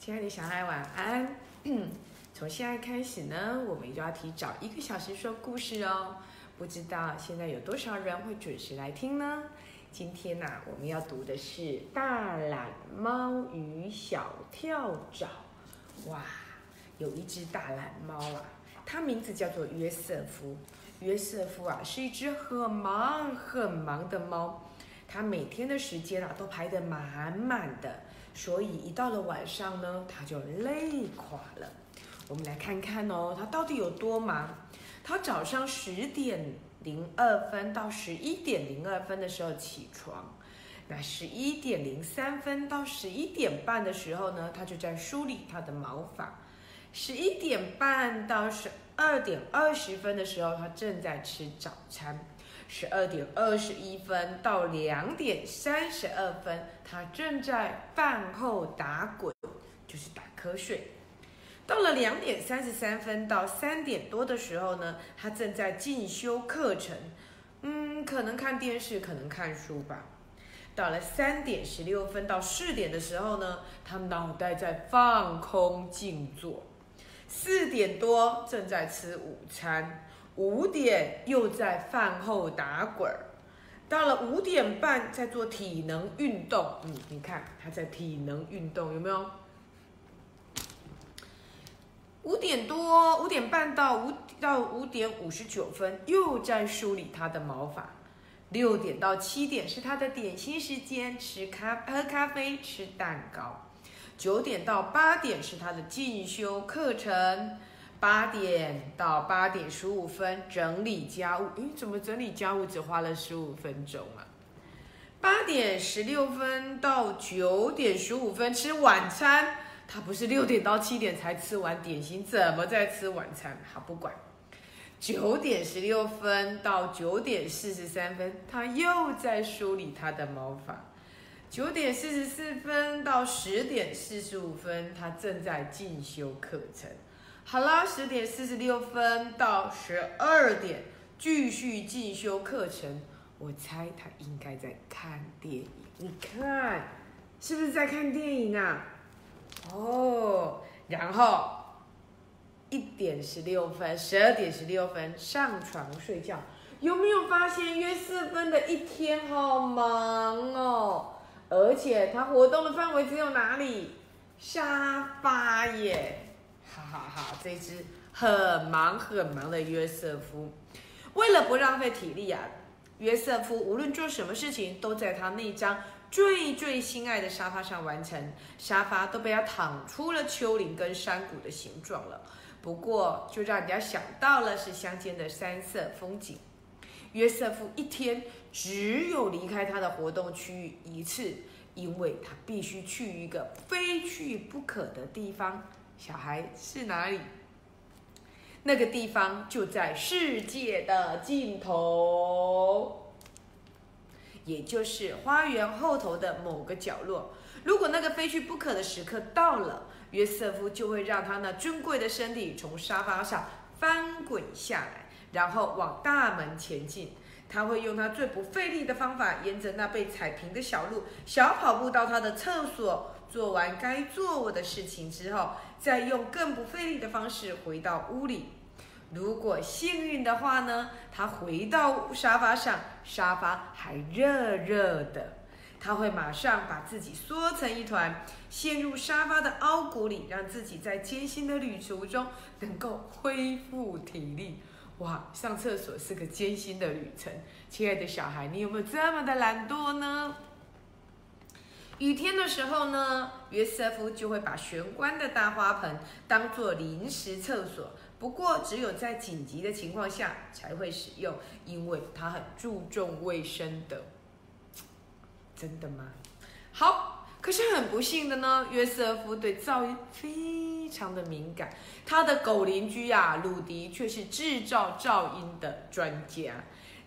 亲爱的小孩，晚安。从现在开始呢，我们就要提早一个小时说故事哦。不知道现在有多少人会准时来听呢？今天呐、我们要读的是《大懒猫与小跳蚤》。哇，有一只大懒猫啊，它名字叫做约瑟夫。约瑟夫啊，是一只很忙很忙的猫，它每天的时间啊都排得满满的，所以一到了晚上呢，他就累垮了。我们来看看哦，他到底有多忙？他早上十点零二分到十一点零二分的时候起床，那十一点零三分到十一点半的时候呢，他就在梳理他的毛发。十一点半到十二点二十分的时候，他正在吃早餐。十二点二十一分到两点三十二分，他正在饭后打滚，就是打瞌睡。到了两点三十三分到三点多的时候呢，他正在进修课程，嗯，可能看电视，可能看书吧。到了三点十六分到四点的时候呢，他脑袋在放空静坐。四点多正在吃午餐，五点又在饭后打滚儿。到了五点半在做体能运动，嗯，你看他在体能运动有没有？五点多，五点半到五到五点五十九分，又在梳理他的毛发。六点到七点是他的点心时间，吃咖喝咖啡，吃蛋糕。九点到八点是他的进修课程。八点到八点十五分整理家务，诶，怎么整理家务只花了十五分钟啊？八点十六分到九点十五分吃晚餐。他不是六点到七点才吃完点心，怎么在吃晚餐？好，不管。九点十六分到九点四十三分，他又在梳理他的毛发。九点四十四分到十点四十五分，他正在进修课程。好啦，十点四十六分到十二点继续进修课程。我猜他应该在看电影。你看，是不是在看电影啊？哦，然后一点十六分，十二点十六分上床睡觉。有没有发现约瑟芬的一天好忙哦？而且他活动的范围只有哪里？沙发耶！哈哈哈，这只很忙很忙的约瑟夫，为了不浪费体力啊，约瑟夫无论做什么事情都在他那张。最最心爱的沙发上完成，沙发都被他躺出了丘陵跟山谷的形状了。不过，就让人家想到了是乡间的山色风景。约瑟夫一天只有离开他的活动区域一次，因为他必须去一个非去不可的地方。小孩是哪里？那个地方就在世界的尽头。也就是花园后头的某个角落。如果那个非去不可的时刻到了，约瑟夫就会让他那尊贵的身体从沙发上翻滚下来，然后往大门前进。他会用他最不费力的方法，沿着那被踩平的小路，小跑步到他的厕所。做完该做的事情之后，再用更不费力的方式回到屋里。如果幸运的话呢，他回到沙发上，沙发还热热的，他会马上把自己缩成一团，陷入沙发的凹谷里，让自己在艰辛的旅途中能够恢复体力。哇，上厕所是个艰辛的旅程，亲爱的小孩，你有没有这么的懒惰呢？雨天的时候呢，约瑟夫就会把玄关的大花盆当做临时厕所。不过，只有在紧急的情况下才会使用，因为它很注重卫生的。真的吗？好，可是很不幸的呢，约瑟夫对噪音非常的敏感。他的狗邻居啊，鲁迪却是制造噪音的专家。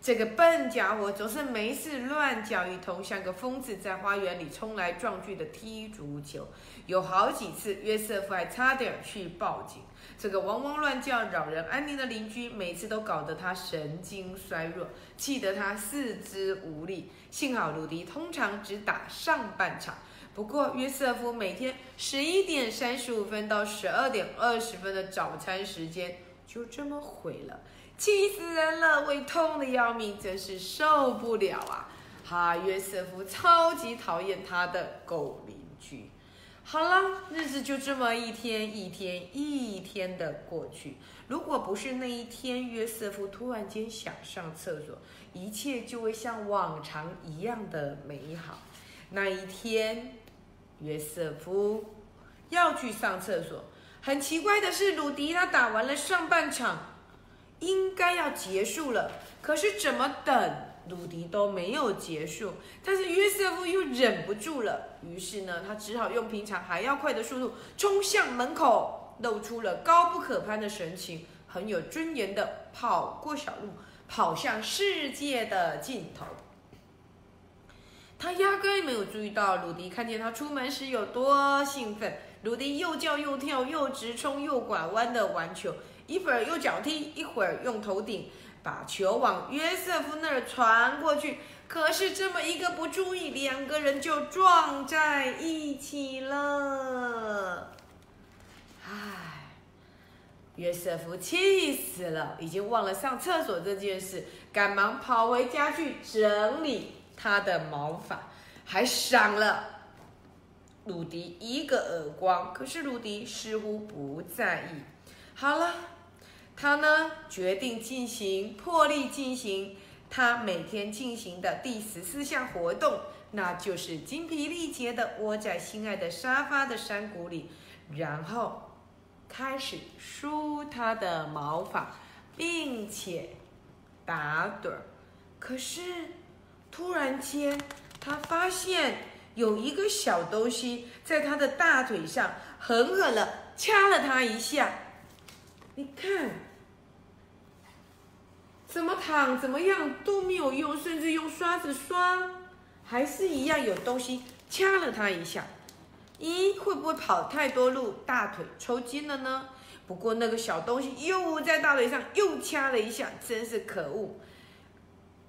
这个笨家伙总是没事乱叫一通，像个疯子，在花园里冲来撞去的踢足球。有好几次，约瑟夫还差点去报警。这个汪汪乱叫、扰人安宁的邻居，每次都搞得他神经衰弱，气得他四肢无力。幸好鲁迪通常只打上半场，不过约瑟夫每天十一点三十五分到十二点二十分的早餐时间就这么毁了，气死人了，胃痛的要命，真是受不了啊！哈，约瑟夫超级讨厌他的狗邻居。好了，日子就这么一天一天一天的过去。如果不是那一天，约瑟夫突然间想上厕所，一切就会像往常一样的美好。那一天，约瑟夫要去上厕所。很奇怪的是，鲁迪他打完了上半场，应该要结束了，可是怎么等？鲁迪都没有结束，但是约瑟夫又忍不住了，于是呢，他只好用平常还要快的速度冲向门口，露出了高不可攀的神情，很有尊严的跑过小路，跑向世界的尽头。他压根没有注意到鲁迪看见他出门时有多兴奋，鲁迪又叫又跳，又直冲又拐弯的玩球，一会儿用脚踢，一会儿用头顶。把球往约瑟夫那儿传过去，可是这么一个不注意，两个人就撞在一起了。唉，约瑟夫气死了，已经忘了上厕所这件事，赶忙跑回家去整理他的毛发，还赏了鲁迪一个耳光。可是鲁迪似乎不在意。好了。他呢，决定进行破例进行他每天进行的第十四项活动，那就是精疲力竭的窝在心爱的沙发的山谷里，然后开始梳他的毛发，并且打盹儿。可是突然间，他发现有一个小东西在他的大腿上狠狠的掐了他一下。你看，怎么躺怎么样都没有用，甚至用刷子刷，还是一样有东西掐了他一下。咦，会不会跑太多路，大腿抽筋了呢？不过那个小东西又在大腿上又掐了一下，真是可恶。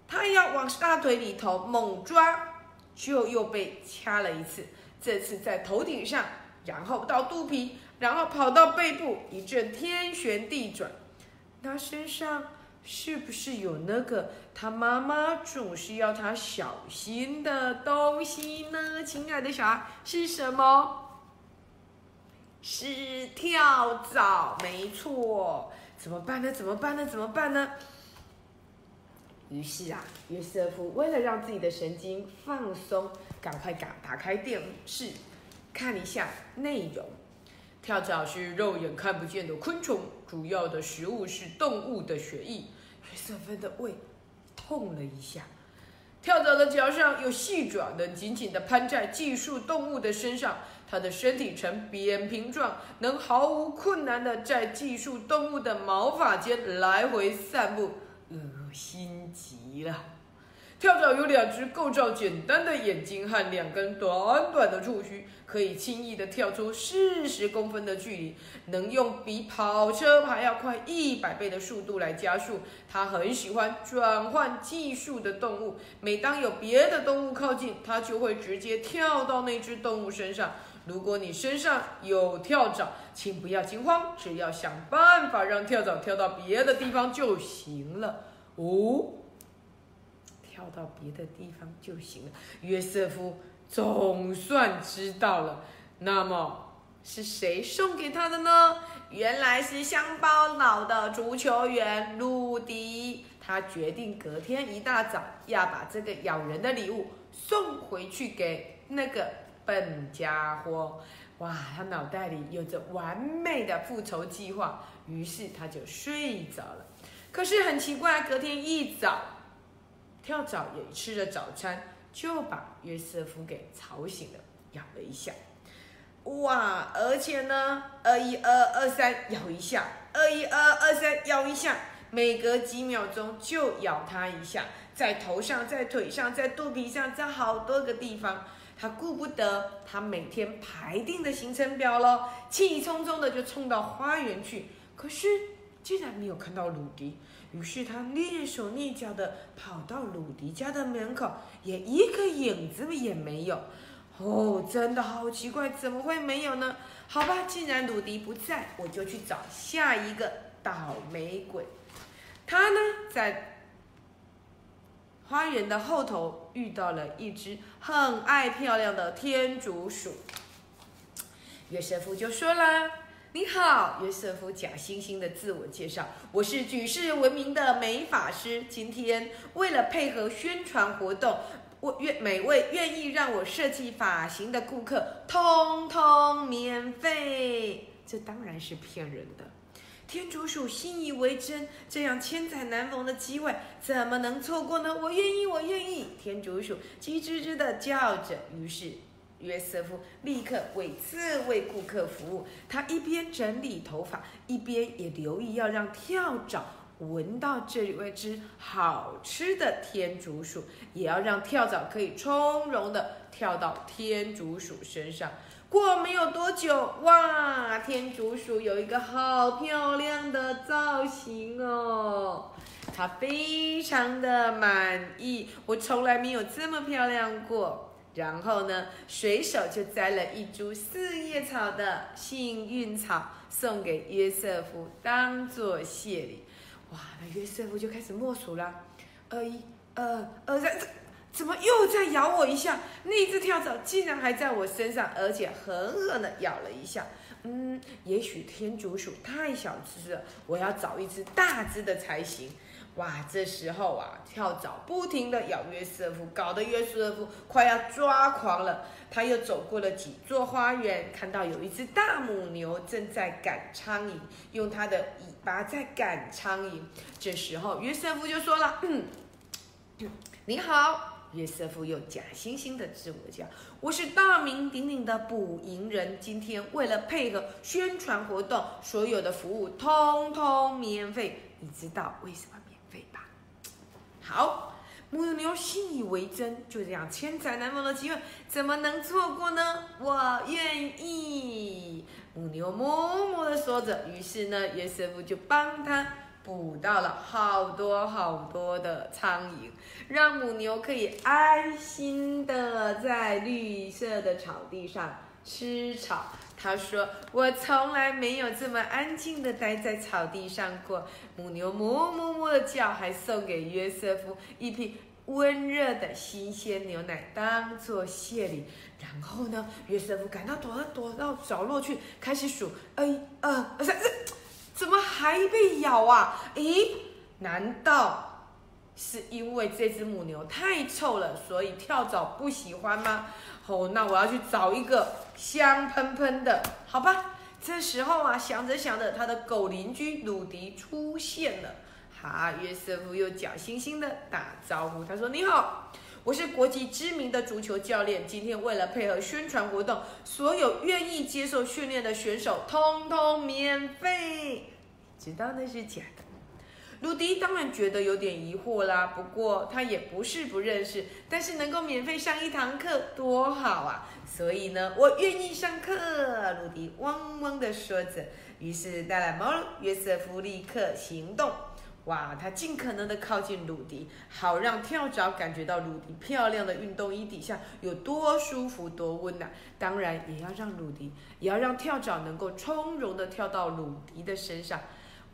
他要往大腿里头猛抓，就又被掐了一次。这次在头顶上，然后到肚皮。然后跑到背部，一阵天旋地转。他身上是不是有那个他妈妈总是要他小心的东西呢？亲爱的小孩，是什么？是跳蚤，没错。怎么办呢？怎么办呢？怎么办呢？于是啊，约瑟夫为了让自己的神经放松，赶快打打开电视，看一下内容。跳蚤是肉眼看不见的昆虫，主要的食物是动物的血液。约瑟芬的胃痛了一下。跳蚤的脚上有细爪，能紧紧地攀在寄宿动物的身上。它的身体呈扁平状，能毫无困难地在寄宿动物的毛发间来回散步，恶心极了。跳蚤有两只构造简单的眼睛和两根短短的触须，可以轻易地跳出四十公分的距离，能用比跑车还要快一百倍的速度来加速。它很喜欢转换技术的动物，每当有别的动物靠近，它就会直接跳到那只动物身上。如果你身上有跳蚤，请不要惊慌，只要想办法让跳蚤跳到别的地方就行了。哦。跳到别的地方就行了。约瑟夫总算知道了。那么是谁送给他的呢？原来是乡巴佬的足球员鲁迪。他决定隔天一大早要把这个咬人的礼物送回去给那个笨家伙。哇，他脑袋里有着完美的复仇计划，于是他就睡着了。可是很奇怪，隔天一早。跳蚤也吃了早餐，就把约瑟夫给吵醒了，咬了一下。哇！而且呢，二一二二三咬一下，二一二二三咬一下，每隔几秒钟就咬他一下，在头上，在腿上，在肚皮上，在好多个地方。他顾不得他每天排定的行程表了，气冲冲的就冲到花园去。可是竟然没有看到鲁迪。于是他蹑手蹑脚地跑到鲁迪家的门口，也一个影子也没有。哦，真的好奇怪，怎么会没有呢？好吧，既然鲁迪不在，我就去找下一个倒霉鬼。他呢，在花园的后头遇到了一只很爱漂亮的天竺鼠。约瑟夫就说了：“你好，约瑟夫，假惺惺的自我介绍，我是举世闻名的美发师。今天为了配合宣传活动。”我愿每位愿意让我设计发型的顾客，通通免费。这当然是骗人的。天竺鼠信以为真，这样千载难逢的机会怎么能错过呢？我愿意，我愿意。天竺鼠叽吱吱的叫着。于是约瑟夫立刻为这位顾客服务。他一边整理头发，一边也留意要让跳蚤。闻到这位只好吃的天竺鼠，也要让跳蚤可以从容的跳到天竺鼠身上。过没有多久，哇，天竺鼠有一个好漂亮的造型哦，它非常的满意。我从来没有这么漂亮过。然后呢，随手就摘了一株四叶草的幸运草，送给约瑟夫当做谢礼。哇，那约瑟夫就开始默数了，二一、二二三，怎么又在咬我一下？那只跳蚤竟然还在我身上，而且狠狠的咬了一下。嗯，也许天竺鼠太小只了，我要找一只大只的才行。哇，这时候啊，跳蚤不停的咬约瑟夫，搞得约瑟夫快要抓狂了。他又走过了几座花园，看到有一只大母牛正在赶苍蝇，用它的尾巴在赶苍蝇。这时候约瑟夫就说了：“嗯，你好。”约瑟夫又假惺惺的自我讲：“我是大名鼎鼎的捕蝇人，今天为了配合宣传活动，所有的服务通通免费。你知道为什么？”好，母牛信以为真，就这样千载难逢的机会，怎么能错过呢？我愿意。母牛默默的说着，于是呢，约瑟夫就帮他捕到了好多好多的苍蝇，让母牛可以安心的在绿色的草地上吃草。他说：“我从来没有这么安静的待在草地上过。”母牛哞哞哞的叫，还送给约瑟夫一瓶温热的新鲜牛奶当做谢礼。然后呢，约瑟夫赶到躲到躲到角落去，开始数：一、二、三，四怎么还被咬啊？咦，难道是因为这只母牛太臭了，所以跳蚤不喜欢吗？哦，那我要去找一个香喷喷的，好吧？这时候啊，想着想着，他的狗邻居鲁迪出现了。哈，约瑟夫又假惺惺的打招呼，他说：“你好，我是国际知名的足球教练。今天为了配合宣传活动，所有愿意接受训练的选手通通免费。知道那是假的。”鲁迪当然觉得有点疑惑啦，不过他也不是不认识，但是能够免费上一堂课多好啊！所以呢，我愿意上课。鲁迪汪汪的说着，于是带来猫约瑟夫立刻行动。哇，他尽可能的靠近鲁迪，好让跳蚤感觉到鲁迪漂亮的运动衣底下有多舒服、多温暖。当然，也要让鲁迪，也要让跳蚤能够从容的跳到鲁迪的身上。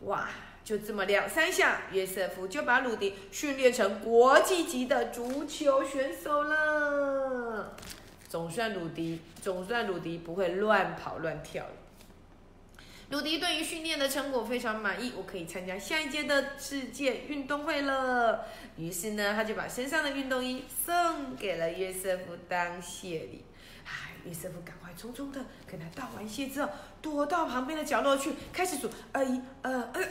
哇！就这么两三下，约瑟夫就把鲁迪训练成国际级的足球选手了。总算鲁迪，总算鲁迪不会乱跑乱跳了。鲁迪对于训练的成果非常满意，我可以参加下一届的世界运动会了。于是呢，他就把身上的运动衣送给了约瑟夫当谢礼。哎，约瑟夫赶快匆匆的跟他道完谢之后，躲到旁边的角落去，开始数二：一、二、二。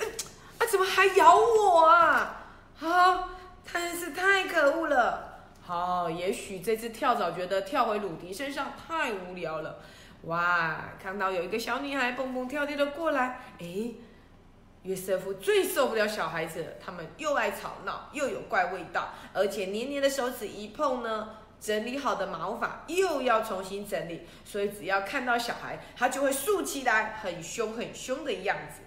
啊！怎么还咬我啊？啊！真是太可恶了！好，也许这只跳蚤觉得跳回鲁迪身上太无聊了。哇！看到有一个小女孩蹦蹦跳跳的过来，哎，约瑟夫最受不了小孩子了，他们又爱吵闹，又有怪味道，而且黏黏的手指一碰呢，整理好的毛发又要重新整理，所以只要看到小孩，他就会竖起来，很凶很凶的样子。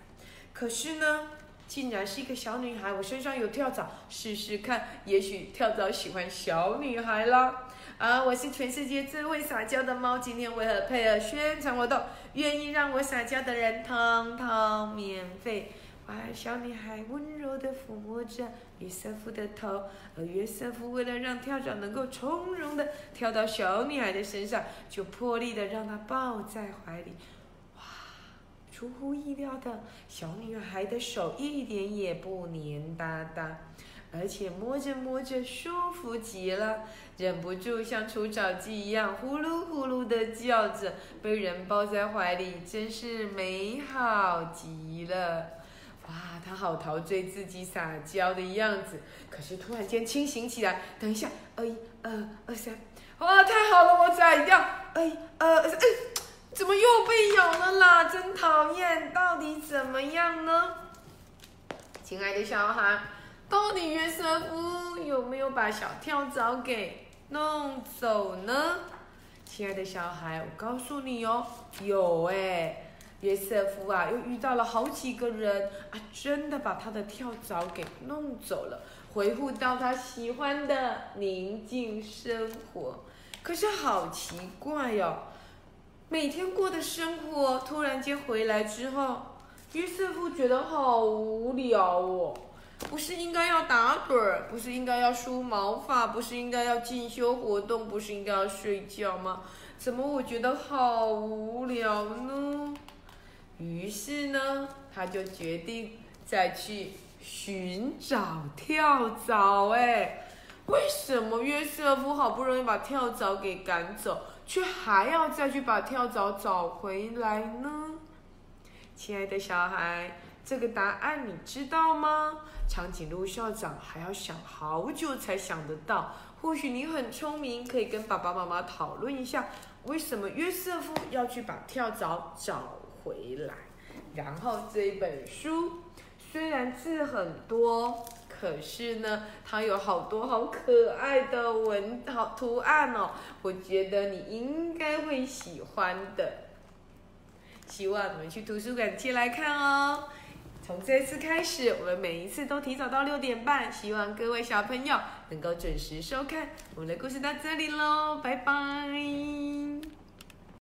可是呢？竟然是一个小女孩，我身上有跳蚤，试试看，也许跳蚤喜欢小女孩啦。啊，我是全世界最会撒娇的猫，今天为了配合宣传活动，愿意让我撒娇的人通通免费。哇，小女孩温柔地抚摸着约瑟夫的头，而约瑟夫为了让跳蚤能够从容地跳到小女孩的身上，就破例地让她抱在怀里。出乎意料的，小女孩的手一点也不黏哒哒，而且摸着摸着舒服极了，忍不住像除草机一样呼噜呼噜的叫着。被人抱在怀里，真是美好极了。哇，她好陶醉自己撒娇的样子，可是突然间清醒起来，等一下，二一二二三，哇，太好了，我宰掉，哎呃哎。怎么又被咬了啦？真讨厌！到底怎么样呢？亲爱的小孩，到底约瑟夫有没有把小跳蚤给弄走呢？亲爱的小孩，我告诉你哦，有哎，约瑟夫啊，又遇到了好几个人啊，真的把他的跳蚤给弄走了，回复到他喜欢的宁静生活。可是好奇怪哟。每天过的生活突然间回来之后，约瑟夫觉得好无聊哦。不是应该要打盹，不是应该要梳毛发，不是应该要进修活动，不是应该要睡觉吗？怎么我觉得好无聊呢？于是呢，他就决定再去寻找跳蚤。哎，为什么约瑟夫好不容易把跳蚤给赶走？却还要再去把跳蚤找回来呢，亲爱的小孩，这个答案你知道吗？长颈鹿校长还要想好久才想得到。或许你很聪明，可以跟爸爸妈妈讨论一下，为什么约瑟夫要去把跳蚤找回来。然后这一本书虽然字很多。可是呢，它有好多好可爱的文好图案哦，我觉得你应该会喜欢的。希望你们去图书馆借来看哦。从这次开始，我们每一次都提早到六点半，希望各位小朋友能够准时收看。我们的故事到这里喽，拜拜。